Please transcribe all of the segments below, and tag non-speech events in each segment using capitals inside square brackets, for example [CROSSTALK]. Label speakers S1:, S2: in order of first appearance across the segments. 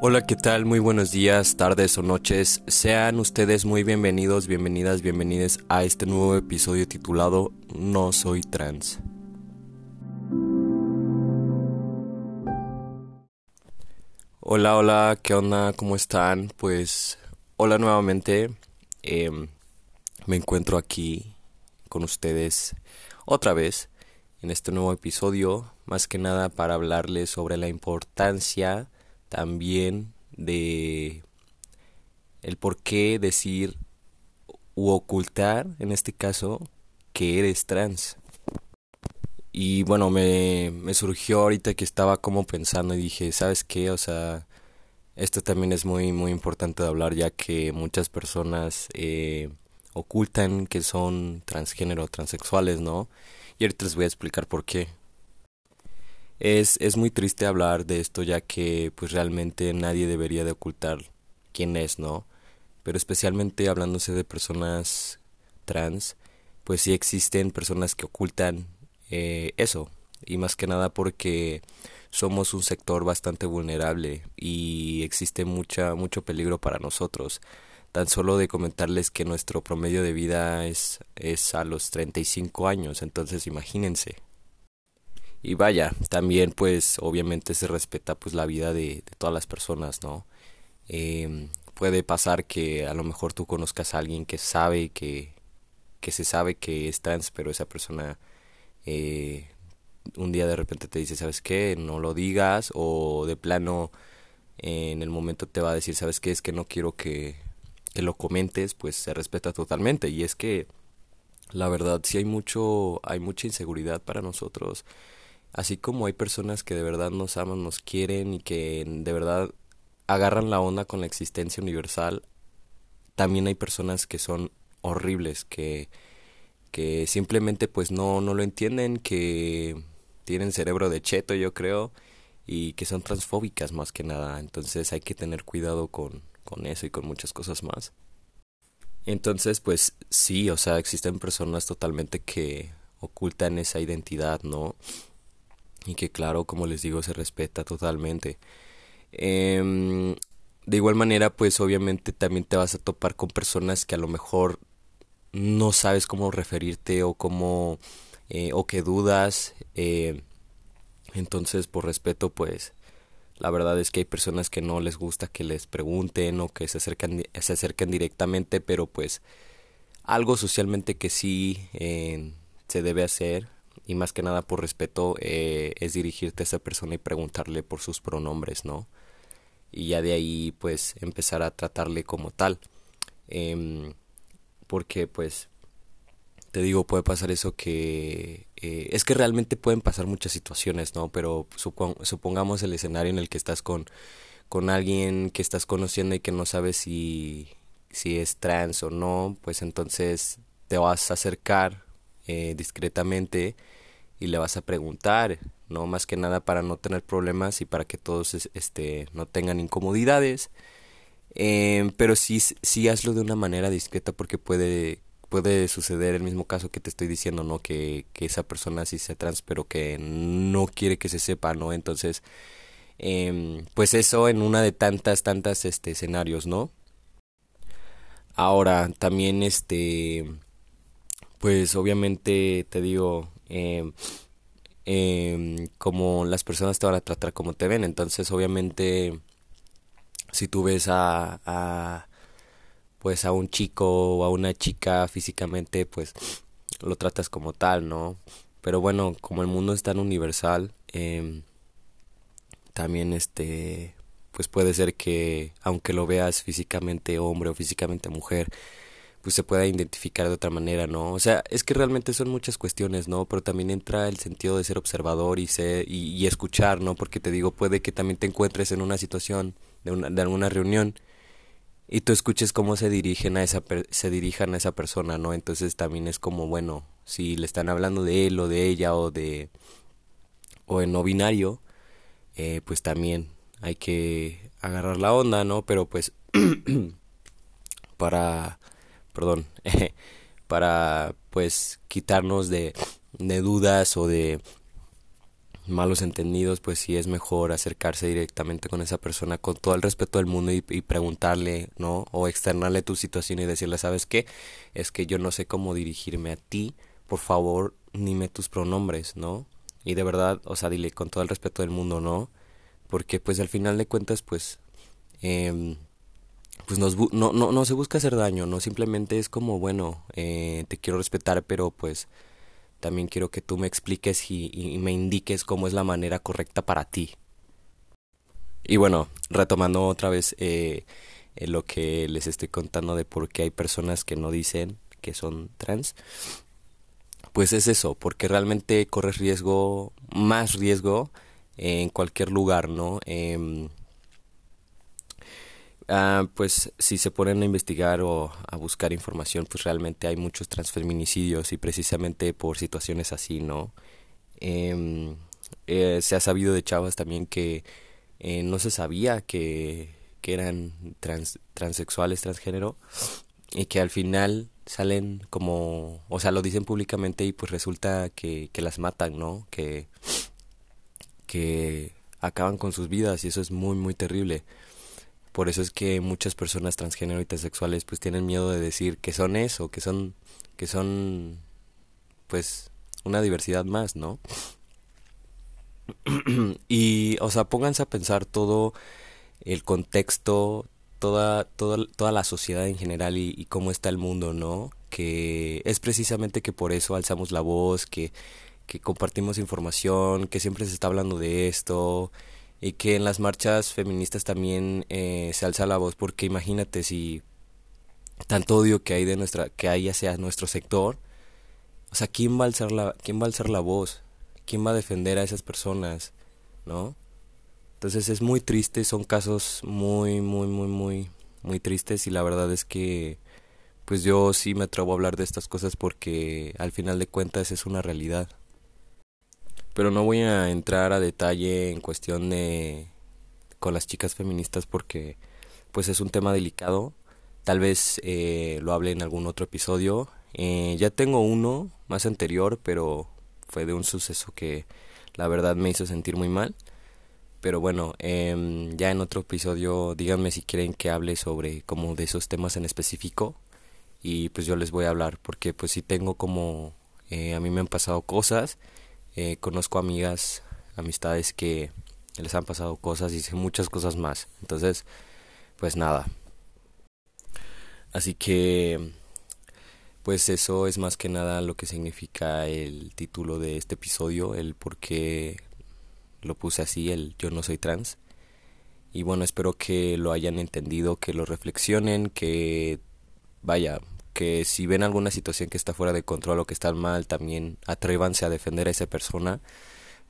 S1: Hola, ¿qué tal? Muy buenos días, tardes o noches. Sean ustedes muy bienvenidos, bienvenidas, bienvenidas a este nuevo episodio titulado No soy trans. Hola, hola, ¿qué onda? ¿Cómo están? Pues hola nuevamente. Em, me encuentro aquí con ustedes otra vez en este nuevo episodio, más que nada para hablarles sobre la importancia también de el por qué decir u ocultar, en este caso, que eres trans. Y bueno, me, me surgió ahorita que estaba como pensando y dije, ¿sabes qué? O sea, esto también es muy, muy importante de hablar ya que muchas personas eh, ocultan que son transgénero, transexuales, ¿no? Y ahorita les voy a explicar por qué. Es, es muy triste hablar de esto ya que pues realmente nadie debería de ocultar quién es, ¿no? Pero especialmente hablándose de personas trans, pues sí existen personas que ocultan eh, eso. Y más que nada porque somos un sector bastante vulnerable y existe mucha, mucho peligro para nosotros. Tan solo de comentarles que nuestro promedio de vida es, es a los 35 años, entonces imagínense y vaya, también pues obviamente se respeta pues la vida de, todas las personas, ¿no? Em, puede pasar que a lo mejor tú conozcas a alguien que sabe que, que se sabe que es trans, pero esa persona eh, un día de repente te dice, ¿sabes qué? No lo digas o de plano en el momento te va a decir, ¿sabes qué? Es que no quiero que, que lo comentes, pues se respeta totalmente y es que la verdad sí hay mucho hay mucha inseguridad para nosotros Así como hay personas que de verdad nos aman, nos quieren y que de verdad agarran la onda con la existencia universal, también hay personas que son horribles, que, que simplemente pues no, no lo entienden, que tienen cerebro de cheto yo creo, y que son transfóbicas más que nada. Entonces hay que tener cuidado con, con eso y con muchas cosas más. Entonces pues sí, o sea, existen personas totalmente que ocultan esa identidad, ¿no? Y que claro, como les digo, se respeta totalmente. Em, de igual manera, pues obviamente también te vas a topar con personas que a lo mejor no sabes cómo referirte o cómo eh, o que dudas. Eh, entonces, por respeto, pues la verdad es que hay personas que no les gusta que les pregunten o que se acercan, se acerquen directamente, pero pues algo socialmente que sí eh, se debe hacer y más que nada por respeto eh, es dirigirte a esa persona y preguntarle por sus pronombres, ¿no? Y ya de ahí pues empezar a tratarle como tal. Em, porque pues te digo, puede pasar eso que... Eh, es que realmente pueden pasar muchas situaciones, ¿no? Pero supongamos el escenario en el que estás con, con alguien que estás conociendo y que no sabes si, si es trans o no, pues entonces te vas a acercar eh, discretamente y le vas a preguntar, no más que nada para no tener problemas y para que todos este no tengan incomodidades. Eh, pero sí, sí hazlo de una manera discreta porque puede puede suceder el mismo caso que te estoy diciendo, ¿no? Que, que esa persona sí se trans, pero que no quiere que se sepa, ¿no? Entonces, eh, pues eso en una de tantas, tantas este, escenarios, ¿no? Ahora, también, este, pues obviamente te digo, eh, eh, como las personas te van a tratar como te ven. Entonces, obviamente, si tú ves a, pues a un chico o a una chica físicamente, pues lo tratas como tal, ¿no? Pero bueno, como el mundo es tan universal, eh, también este, pues puede ser que aunque lo veas físicamente hombre o físicamente mujer, pues se pueda identificar de otra manera, ¿no? O sea, es que realmente son muchas cuestiones, ¿no? Pero también entra el sentido de ser observador y ser y, escuchar, ¿no? Porque te digo, puede que también te encuentres en una situación de, una, de alguna reunión y tú escuches cómo se dirigen a esa se dirijan a esa persona, ¿no? Entonces también es como, bueno, si le están hablando de él o de ella o de o en no binario, eh, pues también hay que agarrar la onda, ¿no? Pero pues [CLEARS THROAT] para perdón, [LAUGHS] para pues quitarnos de, de dudas o de malos entendidos, pues sí es mejor acercarse directamente con esa persona con todo el respeto del mundo y, preguntarle, ¿no? O externarle tu situación y decirle, ¿sabes qué? Es que yo no sé cómo dirigirme a ti, por favor, dime tus pronombres, ¿no? Y de verdad, o sea, dile con todo el respeto del mundo, ¿no? Porque pues al final de cuentas, pues, eh, pues nos, no, no, se busca hacer daño, ¿no? Simplemente es como, bueno, eh, te quiero respetar, pero pues también quiero que tú me expliques y, me indiques cómo es la manera correcta para ti. Y bueno, retomando otra vez eh, lo que les estoy contando de por qué hay personas que no dicen que son trans, pues es eso, porque realmente corres riesgo, más riesgo en cualquier lugar, ¿no? Eh, Ah, pues si se ponen a investigar o a buscar información, pues realmente hay muchos transfeminicidios y precisamente por situaciones así, ¿no? Em, eh, se ha sabido de chavas también que eh, no se sabía que, que eran trans, transexuales, transgénero, y que al final salen como, o sea, lo dicen públicamente y pues resulta que, que las matan, ¿no? Que, que acaban con sus vidas y eso es muy, muy terrible. Por eso es que muchas personas transgénero y transexuales pues tienen miedo de decir que son eso, que son que son pues una diversidad más, ¿no? [CLEARS THROAT] y o sea, pónganse a pensar todo el contexto, toda toda toda la sociedad en general y, cómo está el mundo, ¿no? Que es precisamente que por eso alzamos la voz, que que compartimos información, que siempre se está hablando de esto, y que en las marchas feministas también eh, se alza la voz porque imagínate si tanto odio que hay de nuestra que hay hacia nuestro sector o sea quién va a alzar la quién va a alzar la voz quién va a defender a esas personas no entonces es muy triste son casos muy muy muy muy muy tristes y la verdad es que pues yo sí me atrevo a hablar de estas cosas porque al final de cuentas es una realidad pero no voy a entrar a detalle en cuestión de con las chicas feministas porque pues es un tema delicado. Tal vez eh, lo hable en algún otro episodio. Eh, ya tengo uno más anterior pero fue de un suceso que la verdad me hizo sentir muy mal. Pero bueno eh, ya en otro episodio díganme si quieren que hable sobre como de esos temas en específico. Y pues yo les voy a hablar porque pues sí tengo como eh, a mí me han pasado cosas eh, conozco amigas, amistades que les han pasado cosas y muchas cosas más. Entonces, pues nada. Así que, pues eso es más que nada lo que significa el título de este episodio, el por qué lo puse así, el yo no soy trans. Y bueno, espero que lo hayan entendido, que lo reflexionen, que vaya, que si ven alguna situación que está fuera de control o que está mal, también atrévanse a defender a esa persona,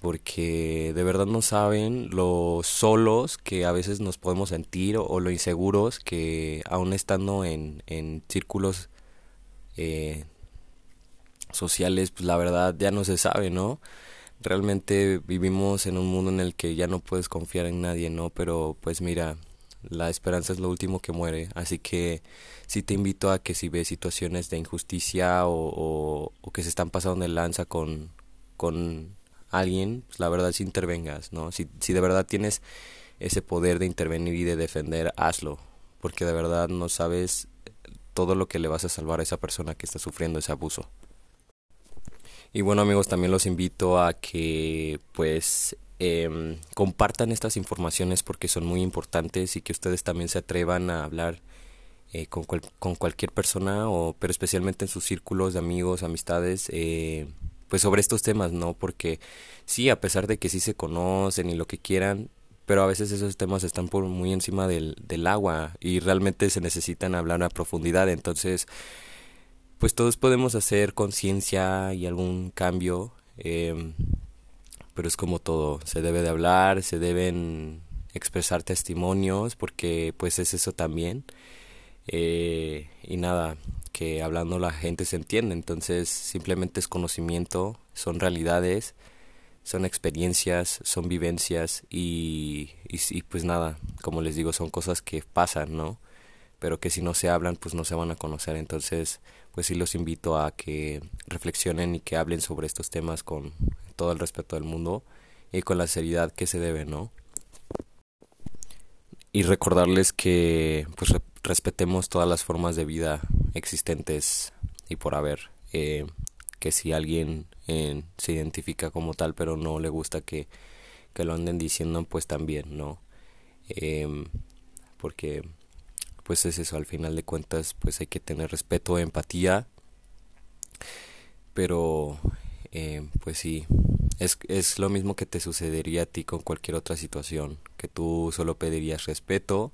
S1: porque de verdad no saben lo solos que a veces nos podemos sentir o, lo inseguros que aún estando en, en círculos eh, sociales, pues la verdad ya no se sabe, ¿no? Realmente vivimos en un mundo en el que ya no puedes confiar en nadie, ¿no? Pero pues mira, la esperanza es lo último que muere, así que sí te invito a que si ves situaciones de injusticia o, o, que se están pasando de lanza con, con alguien, pues la verdad si intervengas, ¿no? Si, si de verdad tienes ese poder de intervenir y de defender, hazlo, porque de verdad no sabes todo lo que le vas a salvar a esa persona que está sufriendo ese abuso. Y bueno amigos, también los invito a que pues eh, compartan estas informaciones porque son muy importantes y que ustedes también se atrevan a hablar eh, con, con, cualquier persona o pero especialmente en sus círculos de amigos amistades eh, pues sobre estos temas no porque sí a pesar de que sí se conocen y lo que quieran pero a veces esos temas están por muy encima del, del agua y realmente se necesitan hablar a profundidad. Entonces pues todos podemos hacer conciencia y algún cambio eh, pero es como todo, se debe de hablar, se deben expresar testimonios, porque pues es eso también. Eh, y nada, que hablando la gente se entiende, entonces simplemente es conocimiento, son realidades, son experiencias, son vivencias y, y, y pues nada, como les digo, son cosas que pasan, ¿no? Pero que si no se hablan, pues no se van a conocer, entonces pues sí los invito a que reflexionen y que hablen sobre estos temas con todo el respeto del mundo y con la seriedad que se debe, ¿no? Y recordarles que pues respetemos todas las formas de vida existentes y por haber. Eh, que si alguien eh, se identifica como tal pero no le gusta que, que lo anden diciendo pues también, ¿no? Em, porque pues es eso, al final de cuentas pues hay que tener respeto, empatía, pero eh, pues sí, es, es lo mismo que te sucedería a ti con cualquier otra situación, que tú solo pedirías respeto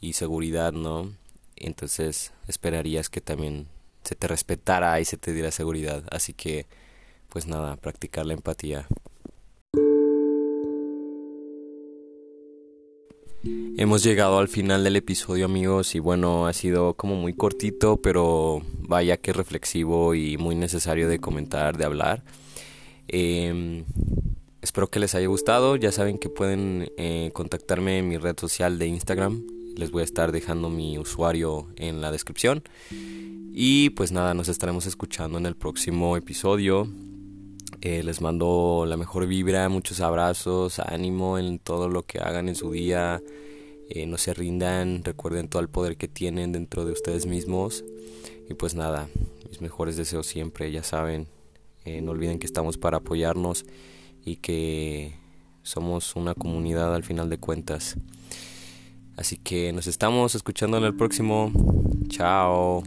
S1: y seguridad, ¿no? Entonces esperarías que también se te respetara y se te diera seguridad, así que pues nada, practicar la empatía. Hemos llegado al final del episodio amigos y bueno, ha sido como muy cortito, pero vaya que reflexivo y muy necesario de comentar, de hablar. Em, espero que les haya gustado, ya saben que pueden eh, contactarme en mi red social de Instagram, les voy a estar dejando mi usuario en la descripción. Y pues nada, nos estaremos escuchando en el próximo episodio. Les mando la mejor vibra, muchos abrazos, ánimo en todo lo que hagan en su día. Eh, no se rindan, recuerden todo el poder que tienen dentro de ustedes mismos. Y pues nada, mis mejores deseos siempre, ya saben. Eh, no olviden que estamos para apoyarnos y que somos una comunidad al final de cuentas. Así que nos estamos escuchando en el próximo. Chao.